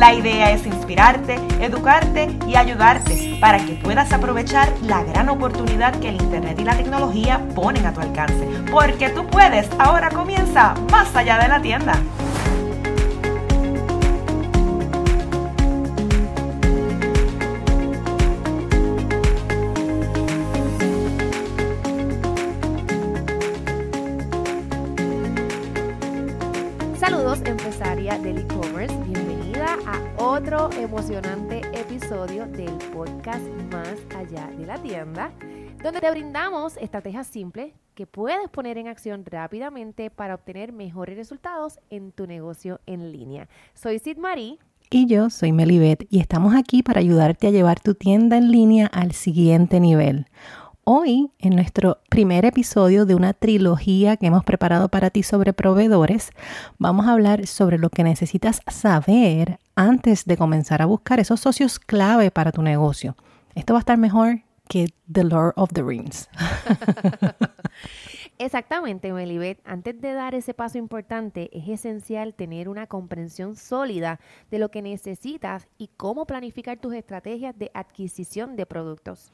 La idea es inspirarte, educarte y ayudarte para que puedas aprovechar la gran oportunidad que el Internet y la tecnología ponen a tu alcance. Porque tú puedes, ahora comienza más allá de la tienda. Saludos empresaria del e-commerce, bienvenida a otro emocionante episodio del podcast Más allá de la tienda, donde te brindamos estrategias simples que puedes poner en acción rápidamente para obtener mejores resultados en tu negocio en línea. Soy Sid Marie. Y yo soy Melibet y estamos aquí para ayudarte a llevar tu tienda en línea al siguiente nivel. Hoy, en nuestro primer episodio de una trilogía que hemos preparado para ti sobre proveedores, vamos a hablar sobre lo que necesitas saber antes de comenzar a buscar esos socios clave para tu negocio. Esto va a estar mejor que The Lord of the Rings. Exactamente, Melibet. Antes de dar ese paso importante, es esencial tener una comprensión sólida de lo que necesitas y cómo planificar tus estrategias de adquisición de productos.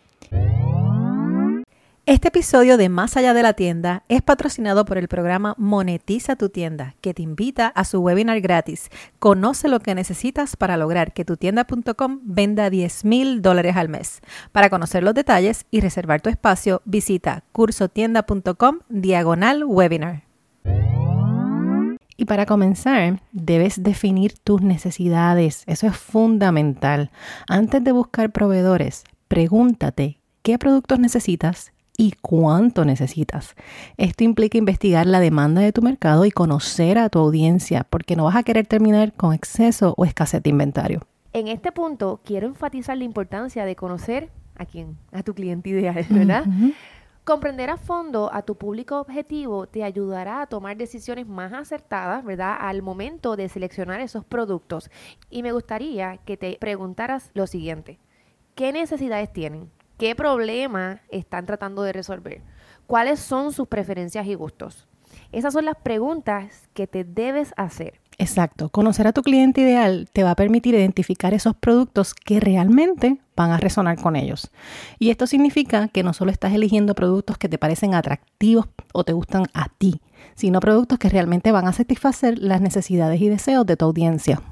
Este episodio de Más allá de la tienda es patrocinado por el programa Monetiza tu tienda, que te invita a su webinar gratis. Conoce lo que necesitas para lograr que tu tienda.com venda 10 mil dólares al mes. Para conocer los detalles y reservar tu espacio, visita cursotienda.com diagonal webinar. Y para comenzar, debes definir tus necesidades. Eso es fundamental. Antes de buscar proveedores, pregúntate qué productos necesitas y cuánto necesitas. Esto implica investigar la demanda de tu mercado y conocer a tu audiencia, porque no vas a querer terminar con exceso o escasez de inventario. En este punto, quiero enfatizar la importancia de conocer a quién, a tu cliente ideal, ¿verdad? Comprender a fondo a tu público objetivo te ayudará a tomar decisiones más acertadas, ¿verdad? Al momento de seleccionar esos productos. Y me gustaría que te preguntaras lo siguiente. ¿Qué necesidades tienen? ¿Qué problema están tratando de resolver? ¿Cuáles son sus preferencias y gustos? Esas son las preguntas que te debes hacer. Exacto. Conocer a tu cliente ideal te va a permitir identificar esos productos que realmente van a resonar con ellos. Y esto significa que no solo estás eligiendo productos que te parecen atractivos o te gustan a ti, sino productos que realmente van a satisfacer las necesidades y deseos de tu audiencia.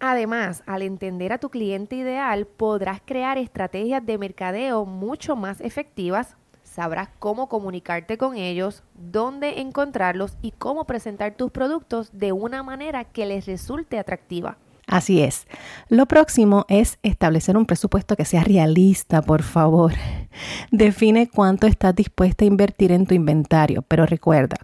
Además, al entender a tu cliente ideal, podrás crear estrategias de mercadeo mucho más efectivas, sabrás cómo comunicarte con ellos, dónde encontrarlos y cómo presentar tus productos de una manera que les resulte atractiva. Así es. Lo próximo es establecer un presupuesto que sea realista, por favor. Define cuánto estás dispuesta a invertir en tu inventario, pero recuerda,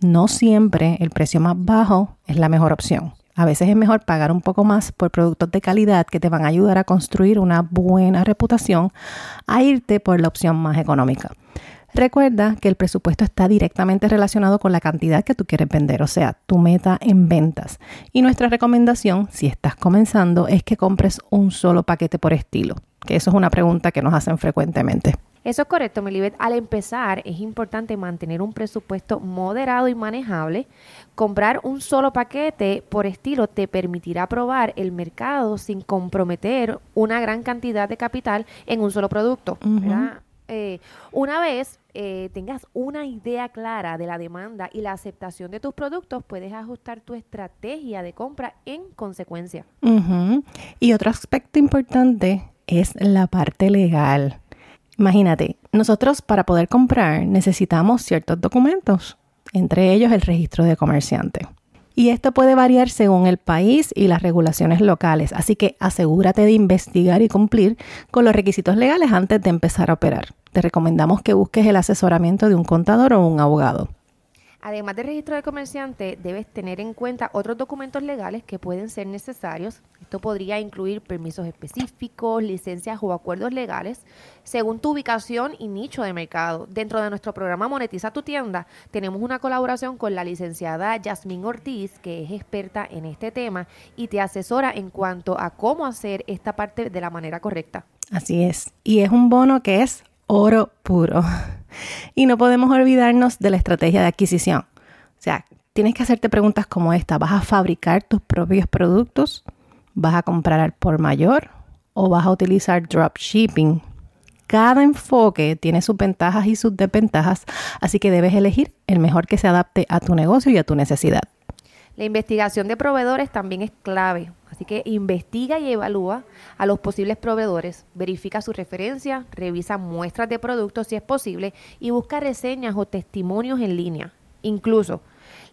no siempre el precio más bajo es la mejor opción. A veces es mejor pagar un poco más por productos de calidad que te van a ayudar a construir una buena reputación a irte por la opción más económica. Recuerda que el presupuesto está directamente relacionado con la cantidad que tú quieres vender, o sea, tu meta en ventas. Y nuestra recomendación, si estás comenzando, es que compres un solo paquete por estilo, que eso es una pregunta que nos hacen frecuentemente. Eso es correcto, Melibet. Al empezar, es importante mantener un presupuesto moderado y manejable. Comprar un solo paquete por estilo te permitirá probar el mercado sin comprometer una gran cantidad de capital en un solo producto. Eh, una vez eh, tengas una idea clara de la demanda y la aceptación de tus productos, puedes ajustar tu estrategia de compra en consecuencia. Y otro aspecto importante es la parte legal. Imagínate, nosotros para poder comprar necesitamos ciertos documentos, entre ellos el registro de comerciante. Y esto puede variar según el país y las regulaciones locales, así que asegúrate de investigar y cumplir con los requisitos legales antes de empezar a operar. Te recomendamos que busques el asesoramiento de un contador o un abogado. Además del registro de comerciante, debes tener en cuenta otros documentos legales que pueden ser necesarios. Esto podría incluir permisos específicos, licencias o acuerdos legales, según tu ubicación y nicho de mercado. Dentro de nuestro programa Monetiza tu tienda, tenemos una colaboración con la licenciada Yasmín Ortiz, que es experta en este tema y te asesora en cuanto a cómo hacer esta parte de la manera correcta. Así es. Y es un bono que es oro puro. Y no podemos olvidarnos de la estrategia de adquisición. O sea, tienes que hacerte preguntas como esta. ¿Vas a fabricar tus propios productos? ¿Vas a comprar al por mayor? ¿O vas a utilizar dropshipping? Cada enfoque tiene sus ventajas y sus desventajas, así que debes elegir el mejor que se adapte a tu negocio y a tu necesidad. La investigación de proveedores también es clave, así que investiga y evalúa a los posibles proveedores, verifica su referencia, revisa muestras de productos si es posible y busca reseñas o testimonios en línea. Incluso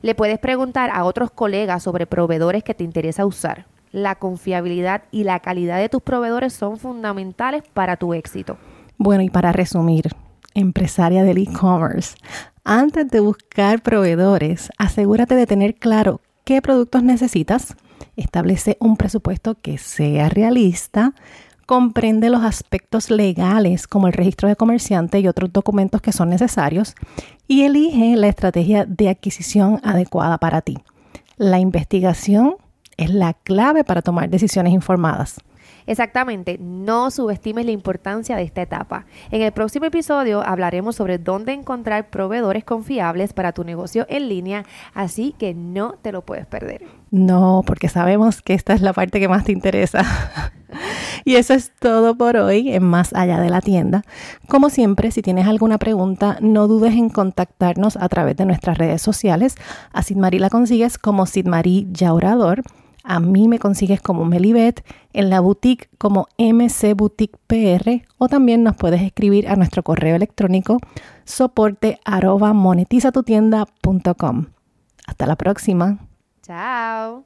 le puedes preguntar a otros colegas sobre proveedores que te interesa usar. La confiabilidad y la calidad de tus proveedores son fundamentales para tu éxito. Bueno, y para resumir, empresaria del e-commerce, antes de buscar proveedores, asegúrate de tener claro qué productos necesitas, establece un presupuesto que sea realista, comprende los aspectos legales como el registro de comerciante y otros documentos que son necesarios y elige la estrategia de adquisición adecuada para ti. La investigación es la clave para tomar decisiones informadas. Exactamente, no subestimes la importancia de esta etapa. En el próximo episodio hablaremos sobre dónde encontrar proveedores confiables para tu negocio en línea, así que no te lo puedes perder. No, porque sabemos que esta es la parte que más te interesa. y eso es todo por hoy en Más Allá de la Tienda. Como siempre, si tienes alguna pregunta, no dudes en contactarnos a través de nuestras redes sociales. A Sidmarí la consigues como Sidmarí Yaurador a mí me consigues como Melibet, en la boutique como MC Boutique PR o también nos puedes escribir a nuestro correo electrónico soporte. Hasta la próxima. Chao.